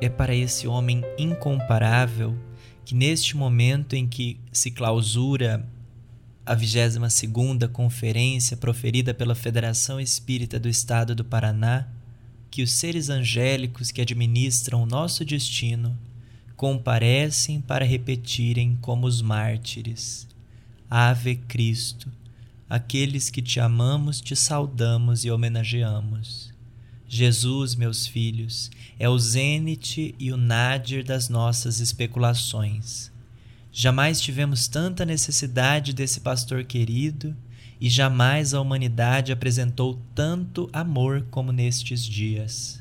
É para esse homem incomparável que neste momento em que se clausura a 22ª conferência proferida pela Federação Espírita do Estado do Paraná, que os seres angélicos que administram o nosso destino comparecem para repetirem como os mártires: Ave Cristo, aqueles que te amamos, te saudamos e homenageamos. Jesus, meus filhos, é o zênite e o nadir das nossas especulações. Jamais tivemos tanta necessidade desse pastor querido e jamais a humanidade apresentou tanto amor como nestes dias.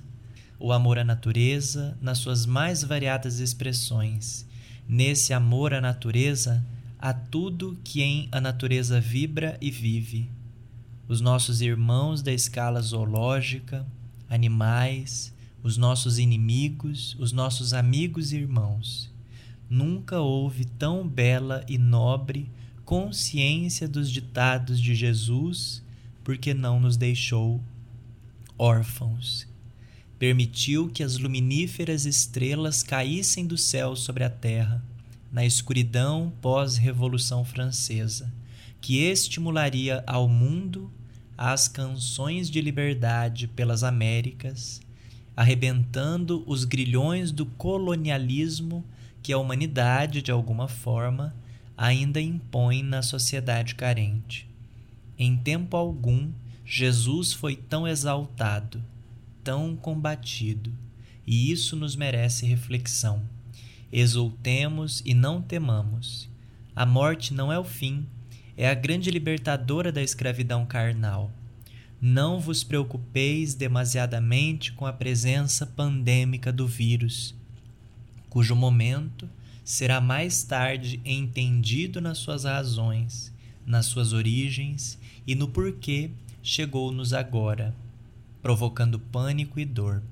O amor à natureza, nas suas mais variadas expressões. Nesse amor à natureza, há tudo que em a natureza vibra e vive. Os nossos irmãos da escala zoológica, animais, os nossos inimigos, os nossos amigos e irmãos. Nunca houve tão bela e nobre consciência dos ditados de Jesus, porque não nos deixou órfãos. Permitiu que as luminíferas estrelas caíssem do céu sobre a terra, na escuridão pós-Revolução Francesa, que estimularia ao mundo as canções de liberdade pelas Américas, arrebentando os grilhões do colonialismo que a humanidade, de alguma forma, ainda impõe na sociedade carente. Em tempo algum, Jesus foi tão exaltado, tão combatido, e isso nos merece reflexão. Exultemos e não temamos. A morte não é o fim, é a grande libertadora da escravidão carnal. Não vos preocupeis demasiadamente com a presença pandêmica do vírus, cujo momento será mais tarde entendido nas suas razões, nas suas origens e no porquê chegou-nos agora, provocando pânico e dor.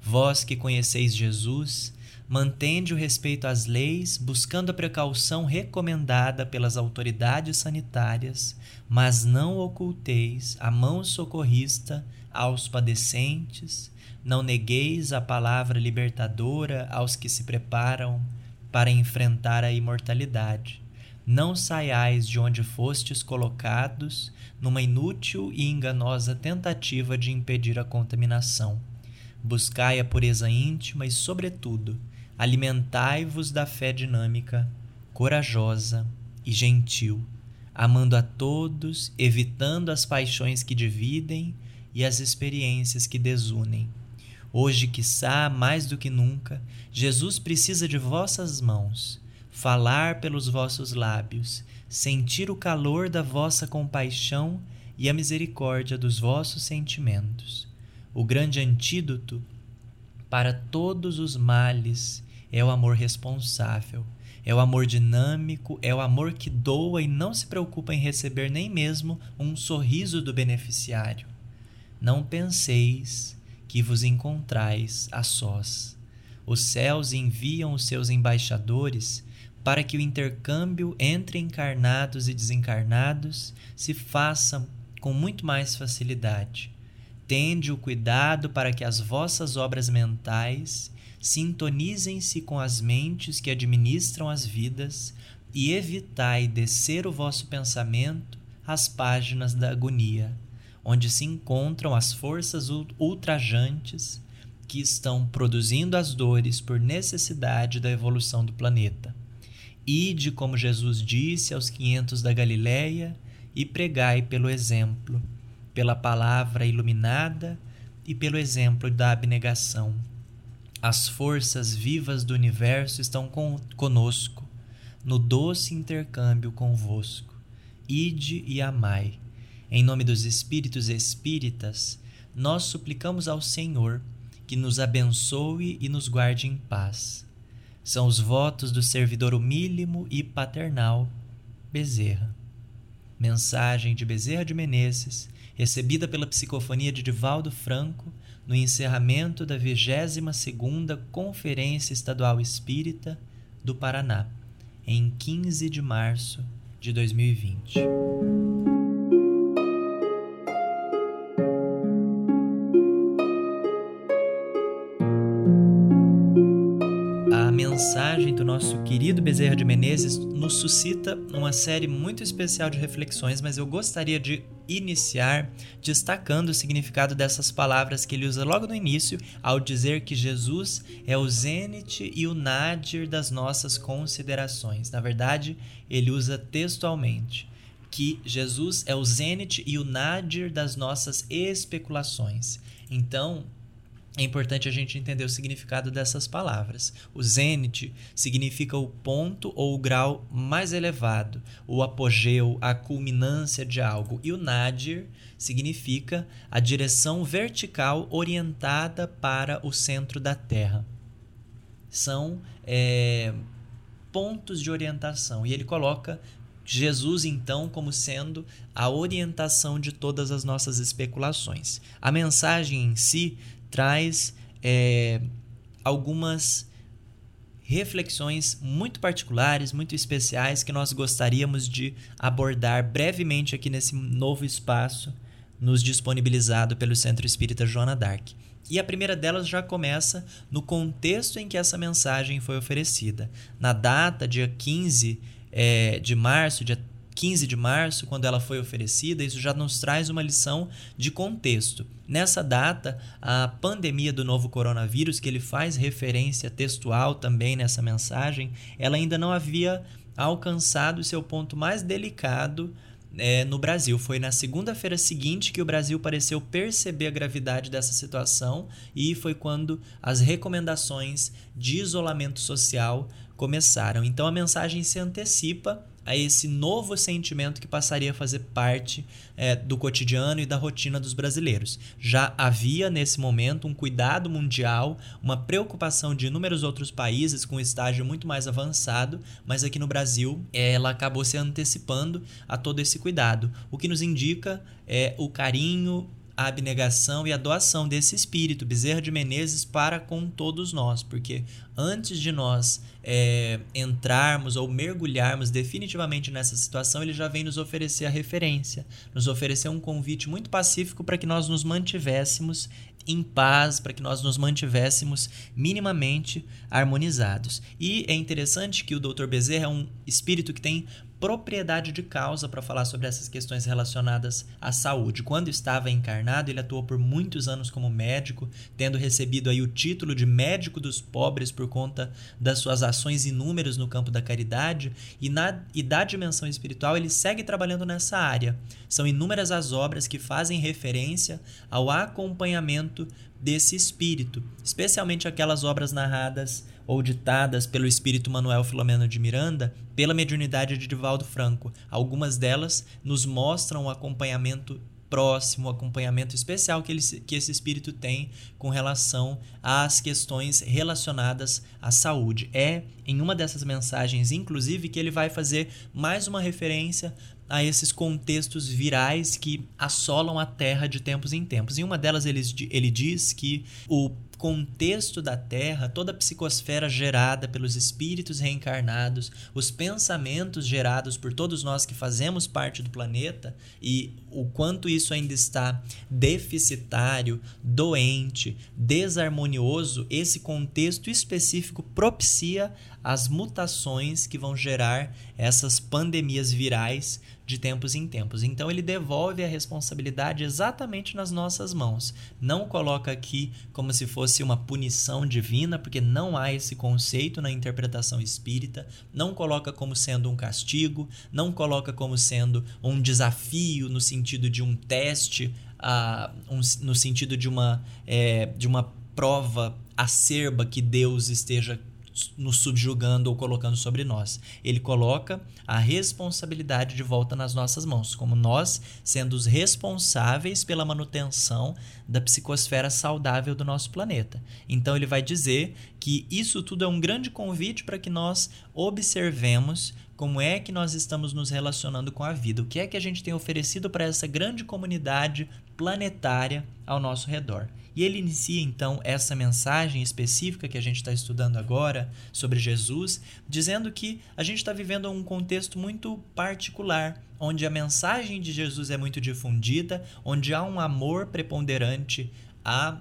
Vós que conheceis Jesus, mantende o respeito às leis, buscando a precaução recomendada pelas autoridades sanitárias, mas não oculteis a mão socorrista aos padecentes, não negueis a palavra libertadora aos que se preparam para enfrentar a imortalidade. Não saiais de onde fostes colocados numa inútil e enganosa tentativa de impedir a contaminação. Buscai a pureza íntima e, sobretudo, alimentai-vos da fé dinâmica, corajosa e gentil, amando a todos, evitando as paixões que dividem e as experiências que desunem. Hoje, quiçá, mais do que nunca, Jesus precisa de vossas mãos, falar pelos vossos lábios, sentir o calor da vossa compaixão e a misericórdia dos vossos sentimentos. O grande antídoto para todos os males é o amor responsável, é o amor dinâmico, é o amor que doa e não se preocupa em receber nem mesmo um sorriso do beneficiário. Não penseis que vos encontrais a sós. Os céus enviam os seus embaixadores para que o intercâmbio entre encarnados e desencarnados se faça com muito mais facilidade. Tende o cuidado para que as vossas obras mentais sintonizem-se com as mentes que administram as vidas e evitai descer o vosso pensamento às páginas da agonia, onde se encontram as forças ultrajantes que estão produzindo as dores por necessidade da evolução do planeta. Ide, como Jesus disse aos quinhentos da Galileia, e pregai pelo exemplo, pela palavra iluminada e pelo exemplo da abnegação. As forças vivas do universo estão con conosco, no doce intercâmbio convosco. Ide e amai. Em nome dos Espíritos Espíritas, nós suplicamos ao Senhor que nos abençoe e nos guarde em paz. são os votos do servidor humílimo e paternal Bezerra. Mensagem de Bezerra de Menezes, recebida pela psicofonia de Divaldo Franco no encerramento da 22ª Conferência Estadual Espírita do Paraná, em 15 de março de 2020. Mensagem do nosso querido Bezerra de Menezes nos suscita uma série muito especial de reflexões, mas eu gostaria de iniciar destacando o significado dessas palavras que ele usa logo no início, ao dizer que Jesus é o zênite e o nadir das nossas considerações. Na verdade, ele usa textualmente que Jesus é o zênite e o nadir das nossas especulações. Então, é importante a gente entender o significado dessas palavras. O zênite significa o ponto ou o grau mais elevado, o apogeu, a culminância de algo. E o nadir significa a direção vertical orientada para o centro da Terra. São é, pontos de orientação. E ele coloca Jesus, então, como sendo a orientação de todas as nossas especulações. A mensagem em si traz é, algumas reflexões muito particulares, muito especiais que nós gostaríamos de abordar brevemente aqui nesse novo espaço nos disponibilizado pelo Centro Espírita Joana Dark. E a primeira delas já começa no contexto em que essa mensagem foi oferecida. Na data, dia 15 é, de março, dia 15 de março, quando ela foi oferecida, isso já nos traz uma lição de contexto. Nessa data, a pandemia do novo coronavírus, que ele faz referência textual também nessa mensagem, ela ainda não havia alcançado seu ponto mais delicado é, no Brasil. Foi na segunda-feira seguinte que o Brasil pareceu perceber a gravidade dessa situação e foi quando as recomendações de isolamento social começaram. Então a mensagem se antecipa a esse novo sentimento que passaria a fazer parte é, do cotidiano e da rotina dos brasileiros. Já havia nesse momento um cuidado mundial, uma preocupação de inúmeros outros países com um estágio muito mais avançado, mas aqui no Brasil ela acabou se antecipando a todo esse cuidado, o que nos indica é o carinho a abnegação e a doação desse espírito, Bezerra de Menezes, para com todos nós, porque antes de nós é, entrarmos ou mergulharmos definitivamente nessa situação, ele já vem nos oferecer a referência, nos oferecer um convite muito pacífico para que nós nos mantivéssemos em paz, para que nós nos mantivéssemos minimamente harmonizados. E é interessante que o Dr. Bezerra é um espírito que tem propriedade de causa para falar sobre essas questões relacionadas à saúde. Quando estava encarnado, ele atuou por muitos anos como médico, tendo recebido aí o título de médico dos pobres por conta das suas ações inúmeras no campo da caridade, e na e da dimensão espiritual ele segue trabalhando nessa área. São inúmeras as obras que fazem referência ao acompanhamento desse espírito, especialmente aquelas obras narradas ou ditadas pelo espírito Manuel Filomeno de Miranda, pela mediunidade de Divaldo Franco. Algumas delas nos mostram o acompanhamento próximo, o acompanhamento especial que, ele, que esse espírito tem com relação às questões relacionadas à saúde. É em uma dessas mensagens, inclusive, que ele vai fazer mais uma referência a esses contextos virais que assolam a Terra de tempos em tempos. Em uma delas, ele, ele diz que o contexto da Terra, toda a psicosfera gerada pelos espíritos reencarnados, os pensamentos gerados por todos nós que fazemos parte do planeta e o quanto isso ainda está deficitário, doente, desarmonioso, esse contexto específico propicia as mutações que vão gerar essas pandemias virais de tempos em tempos. Então ele devolve a responsabilidade exatamente nas nossas mãos. Não coloca aqui como se fosse uma punição divina, porque não há esse conceito na interpretação espírita. Não coloca como sendo um castigo, não coloca como sendo um desafio no sentido de um teste, uh, um, no sentido de uma, é, de uma prova acerba que Deus esteja nos subjugando ou colocando sobre nós. Ele coloca a responsabilidade de volta nas nossas mãos, como nós sendo os responsáveis pela manutenção da psicosfera saudável do nosso planeta. Então ele vai dizer que isso tudo é um grande convite para que nós observemos como é que nós estamos nos relacionando com a vida, o que é que a gente tem oferecido para essa grande comunidade planetária ao nosso redor. E ele inicia então essa mensagem específica que a gente está estudando agora sobre Jesus, dizendo que a gente está vivendo um contexto muito particular, onde a mensagem de Jesus é muito difundida, onde há um amor preponderante a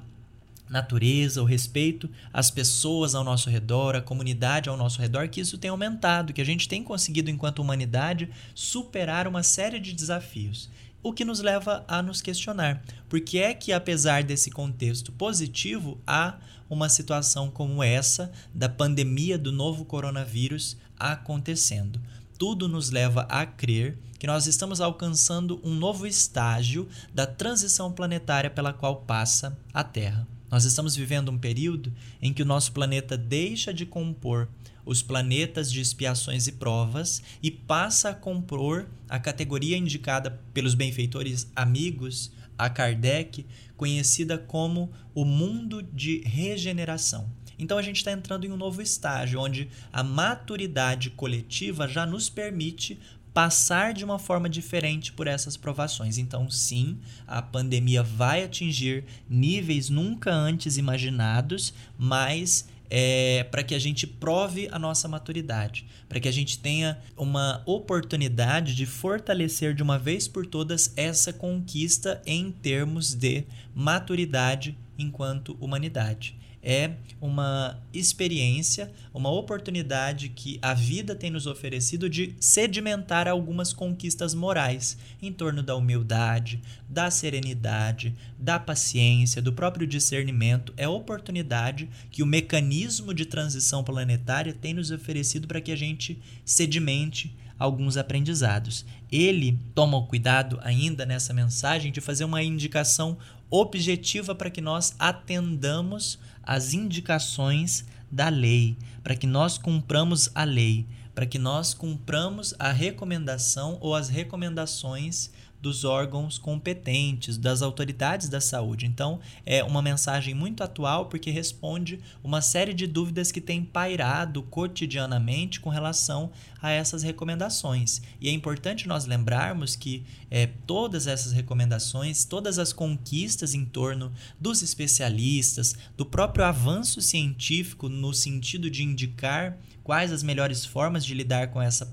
natureza, o respeito às pessoas ao nosso redor, à comunidade ao nosso redor, que isso tem aumentado, que a gente tem conseguido, enquanto humanidade, superar uma série de desafios. O que nos leva a nos questionar por que é que, apesar desse contexto positivo, há uma situação como essa da pandemia do novo coronavírus acontecendo. Tudo nos leva a crer que nós estamos alcançando um novo estágio da transição planetária pela qual passa a Terra. Nós estamos vivendo um período em que o nosso planeta deixa de compor os planetas de expiações e provas e passa a compor a categoria indicada pelos benfeitores amigos a Kardec, conhecida como o mundo de regeneração. Então a gente está entrando em um novo estágio onde a maturidade coletiva já nos permite passar de uma forma diferente por essas provações. Então, sim, a pandemia vai atingir níveis nunca antes imaginados, mas é, para que a gente prove a nossa maturidade, para que a gente tenha uma oportunidade de fortalecer de uma vez por todas essa conquista em termos de maturidade enquanto humanidade é uma experiência, uma oportunidade que a vida tem nos oferecido de sedimentar algumas conquistas morais em torno da humildade, da serenidade, da paciência, do próprio discernimento. É oportunidade que o mecanismo de transição planetária tem nos oferecido para que a gente sedimente alguns aprendizados. Ele toma o cuidado ainda nessa mensagem de fazer uma indicação objetiva para que nós atendamos as indicações da lei, para que nós cumpramos a lei, para que nós cumpramos a recomendação ou as recomendações dos órgãos competentes, das autoridades da saúde. Então, é uma mensagem muito atual porque responde uma série de dúvidas que têm pairado cotidianamente com relação a essas recomendações. E é importante nós lembrarmos que é, todas essas recomendações, todas as conquistas em torno dos especialistas, do próprio avanço científico no sentido de indicar quais as melhores formas de lidar com essa,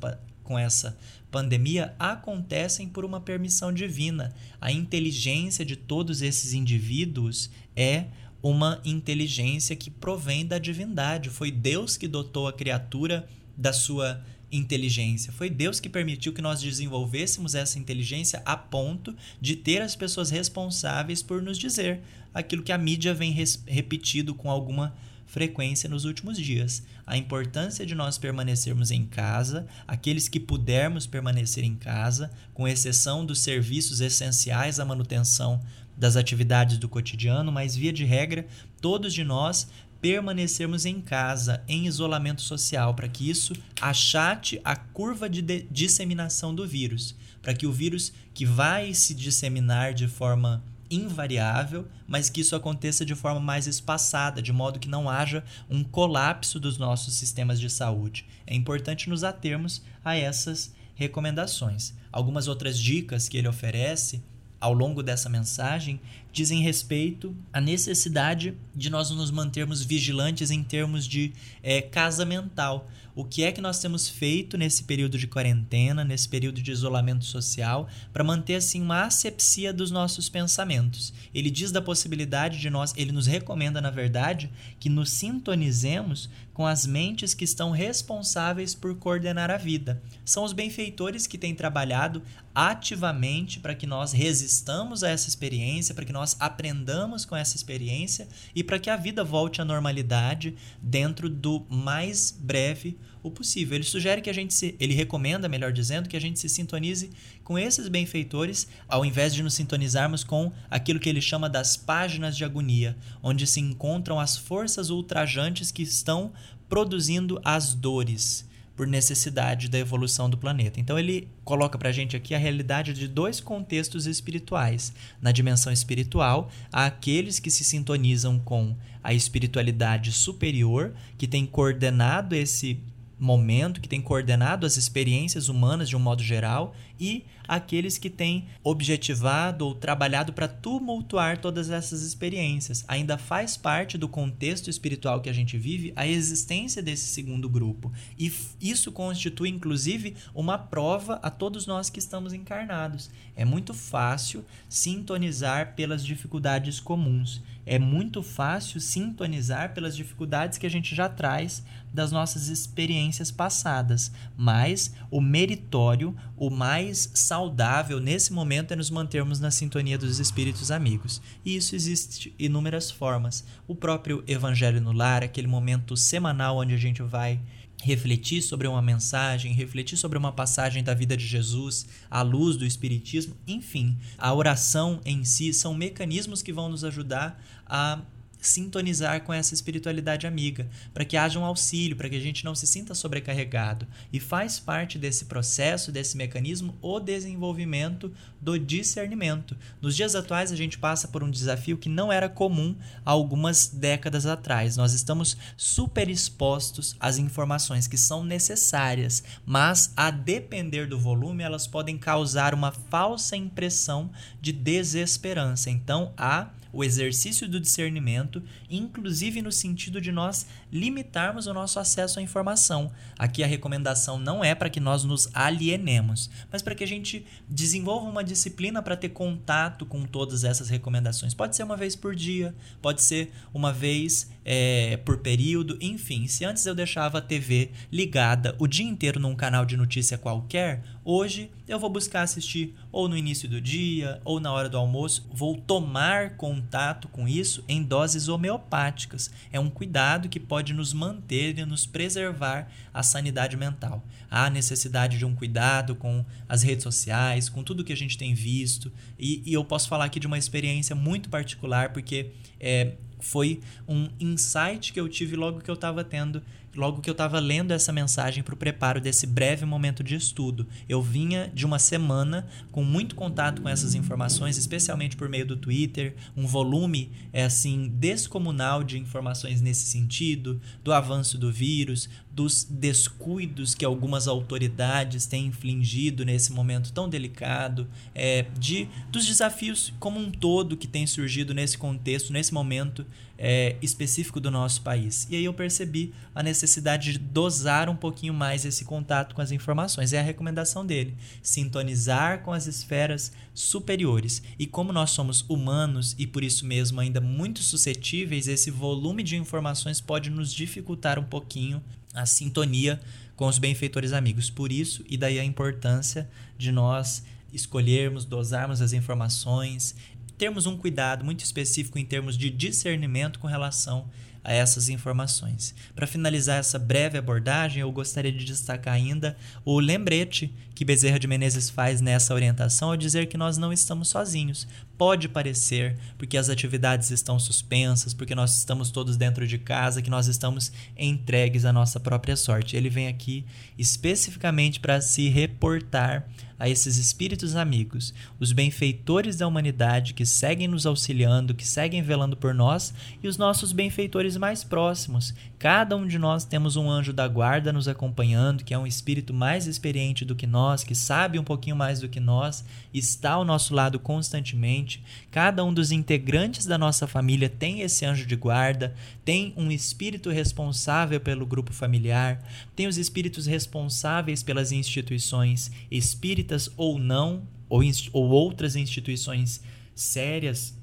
com essa pandemia acontecem por uma permissão divina. A inteligência de todos esses indivíduos é uma inteligência que provém da divindade. Foi Deus que dotou a criatura da sua inteligência. Foi Deus que permitiu que nós desenvolvêssemos essa inteligência a ponto de ter as pessoas responsáveis por nos dizer aquilo que a mídia vem repetindo com alguma frequência nos últimos dias. A importância de nós permanecermos em casa, aqueles que pudermos permanecer em casa, com exceção dos serviços essenciais à manutenção das atividades do cotidiano, mas via de regra, todos de nós permanecermos em casa, em isolamento social, para que isso achate a curva de, de disseminação do vírus, para que o vírus que vai se disseminar de forma invariável, mas que isso aconteça de forma mais espaçada, de modo que não haja um colapso dos nossos sistemas de saúde. É importante nos atermos a essas recomendações. Algumas outras dicas que ele oferece ao longo dessa mensagem dizem respeito à necessidade de nós nos mantermos vigilantes em termos de é, casa mental. O que é que nós temos feito nesse período de quarentena, nesse período de isolamento social, para manter assim uma asepsia dos nossos pensamentos? Ele diz da possibilidade de nós, ele nos recomenda, na verdade, que nos sintonizemos com as mentes que estão responsáveis por coordenar a vida. São os benfeitores que têm trabalhado ativamente para que nós resistamos a essa experiência, para que nós aprendamos com essa experiência e para que a vida volte à normalidade dentro do mais breve o possível. Ele sugere que a gente se, ele recomenda, melhor dizendo, que a gente se sintonize com esses benfeitores, ao invés de nos sintonizarmos com aquilo que ele chama das páginas de agonia, onde se encontram as forças ultrajantes que estão produzindo as dores por necessidade da evolução do planeta. Então ele coloca para a gente aqui a realidade de dois contextos espirituais. Na dimensão espiritual, há aqueles que se sintonizam com a espiritualidade superior, que tem coordenado esse momento, que tem coordenado as experiências humanas de um modo geral, e aqueles que têm objetivado ou trabalhado para tumultuar todas essas experiências. Ainda faz parte do contexto espiritual que a gente vive a existência desse segundo grupo. E isso constitui, inclusive, uma prova a todos nós que estamos encarnados. É muito fácil sintonizar pelas dificuldades comuns. É muito fácil sintonizar pelas dificuldades que a gente já traz das nossas experiências passadas. Mas o meritório, o mais saudável nesse momento é nos mantermos na sintonia dos espíritos amigos. E isso existe inúmeras formas. O próprio Evangelho no Lar, aquele momento semanal onde a gente vai refletir sobre uma mensagem, refletir sobre uma passagem da vida de Jesus, à luz do Espiritismo, enfim, a oração em si são mecanismos que vão nos ajudar a sintonizar com essa espiritualidade amiga, para que haja um auxílio, para que a gente não se sinta sobrecarregado. E faz parte desse processo, desse mecanismo, o desenvolvimento do discernimento. Nos dias atuais, a gente passa por um desafio que não era comum há algumas décadas atrás. Nós estamos super expostos às informações que são necessárias, mas a depender do volume, elas podem causar uma falsa impressão de desesperança. Então, há o exercício do discernimento, inclusive no sentido de nós limitarmos o nosso acesso à informação. Aqui a recomendação não é para que nós nos alienemos, mas para que a gente desenvolva uma disciplina para ter contato com todas essas recomendações. Pode ser uma vez por dia, pode ser uma vez é, por período, enfim. Se antes eu deixava a TV ligada o dia inteiro num canal de notícia qualquer, hoje eu vou buscar assistir ou no início do dia ou na hora do almoço. Vou tomar contato com isso em doses homeopáticas. É um cuidado que pode nos manter e nos preservar a sanidade mental. Há necessidade de um cuidado com as redes sociais, com tudo que a gente tem visto. E, e eu posso falar aqui de uma experiência muito particular, porque é, foi um insight que eu tive logo que eu estava tendo logo que eu estava lendo essa mensagem para o preparo desse breve momento de estudo. Eu vinha de uma semana com muito contato com essas informações, especialmente por meio do Twitter, um volume é assim descomunal de informações nesse sentido, do avanço do vírus, dos descuidos que algumas autoridades têm infligido nesse momento tão delicado, é, de dos desafios como um todo que tem surgido nesse contexto, nesse momento é, específico do nosso país. E aí eu percebi a necessidade de dosar um pouquinho mais esse contato com as informações. É a recomendação dele: sintonizar com as esferas superiores. E como nós somos humanos e por isso mesmo ainda muito suscetíveis, esse volume de informações pode nos dificultar um pouquinho a sintonia com os benfeitores amigos. Por isso, e daí a importância de nós escolhermos, dosarmos as informações, termos um cuidado muito específico em termos de discernimento com relação a essas informações. Para finalizar essa breve abordagem, eu gostaria de destacar ainda o lembrete que Bezerra de Menezes faz nessa orientação ao dizer que nós não estamos sozinhos. Pode parecer, porque as atividades estão suspensas, porque nós estamos todos dentro de casa, que nós estamos entregues à nossa própria sorte. Ele vem aqui especificamente para se reportar a esses espíritos amigos, os benfeitores da humanidade que seguem nos auxiliando, que seguem velando por nós, e os nossos benfeitores mais próximos. Cada um de nós temos um anjo da guarda nos acompanhando, que é um espírito mais experiente do que nós, que sabe um pouquinho mais do que nós, está ao nosso lado constantemente. Cada um dos integrantes da nossa família tem esse anjo de guarda, tem um espírito responsável pelo grupo familiar, tem os espíritos responsáveis pelas instituições espíritas espíritas ou não, ou, ou outras instituições sérias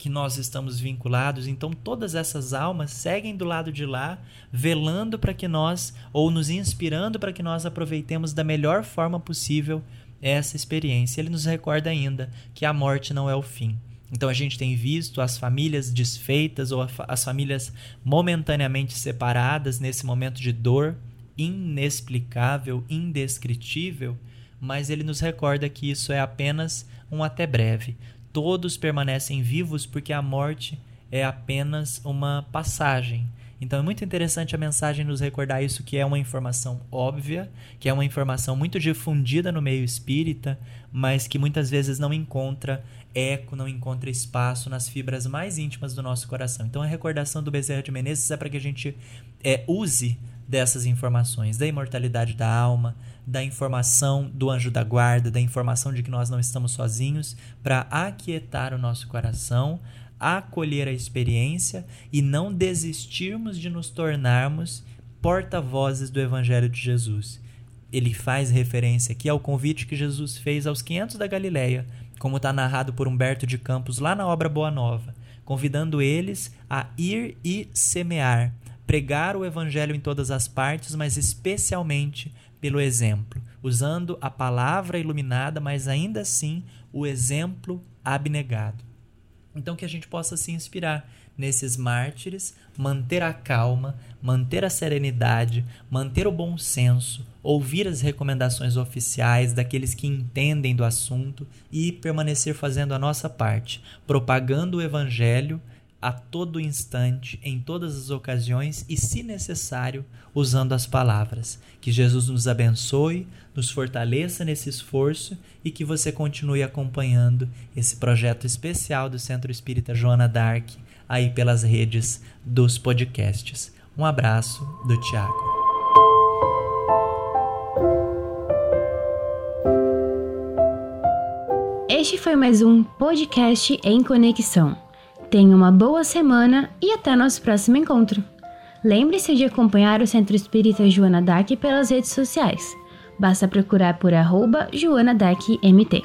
que nós estamos vinculados. Então, todas essas almas seguem do lado de lá, velando para que nós, ou nos inspirando para que nós aproveitemos da melhor forma possível essa experiência. Ele nos recorda ainda que a morte não é o fim. Então, a gente tem visto as famílias desfeitas ou as famílias momentaneamente separadas nesse momento de dor inexplicável, indescritível mas ele nos recorda que isso é apenas um até breve. Todos permanecem vivos porque a morte é apenas uma passagem. Então é muito interessante a mensagem nos recordar isso, que é uma informação óbvia, que é uma informação muito difundida no meio espírita, mas que muitas vezes não encontra eco, não encontra espaço nas fibras mais íntimas do nosso coração. Então a recordação do Bezerra de Menezes é para que a gente é, use dessas informações, da imortalidade da alma, da informação do anjo da guarda, da informação de que nós não estamos sozinhos, para aquietar o nosso coração, acolher a experiência e não desistirmos de nos tornarmos porta-vozes do Evangelho de Jesus. Ele faz referência aqui ao convite que Jesus fez aos 500 da Galileia, como está narrado por Humberto de Campos lá na obra Boa Nova, convidando eles a ir e semear, pregar o Evangelho em todas as partes, mas especialmente pelo exemplo, usando a palavra iluminada, mas ainda assim o exemplo abnegado. Então, que a gente possa se inspirar nesses mártires, manter a calma, manter a serenidade, manter o bom senso, ouvir as recomendações oficiais daqueles que entendem do assunto e permanecer fazendo a nossa parte, propagando o evangelho a todo instante, em todas as ocasiões e, se necessário, usando as palavras. Que Jesus nos abençoe, nos fortaleça nesse esforço e que você continue acompanhando esse projeto especial do Centro Espírita Joana Dark aí pelas redes dos podcasts. Um abraço do Tiago. Este foi mais um podcast em conexão. Tenha uma boa semana e até nosso próximo encontro. Lembre-se de acompanhar o Centro Espírita Joana Dark pelas redes sociais. Basta procurar por arroba Joana Dark MT.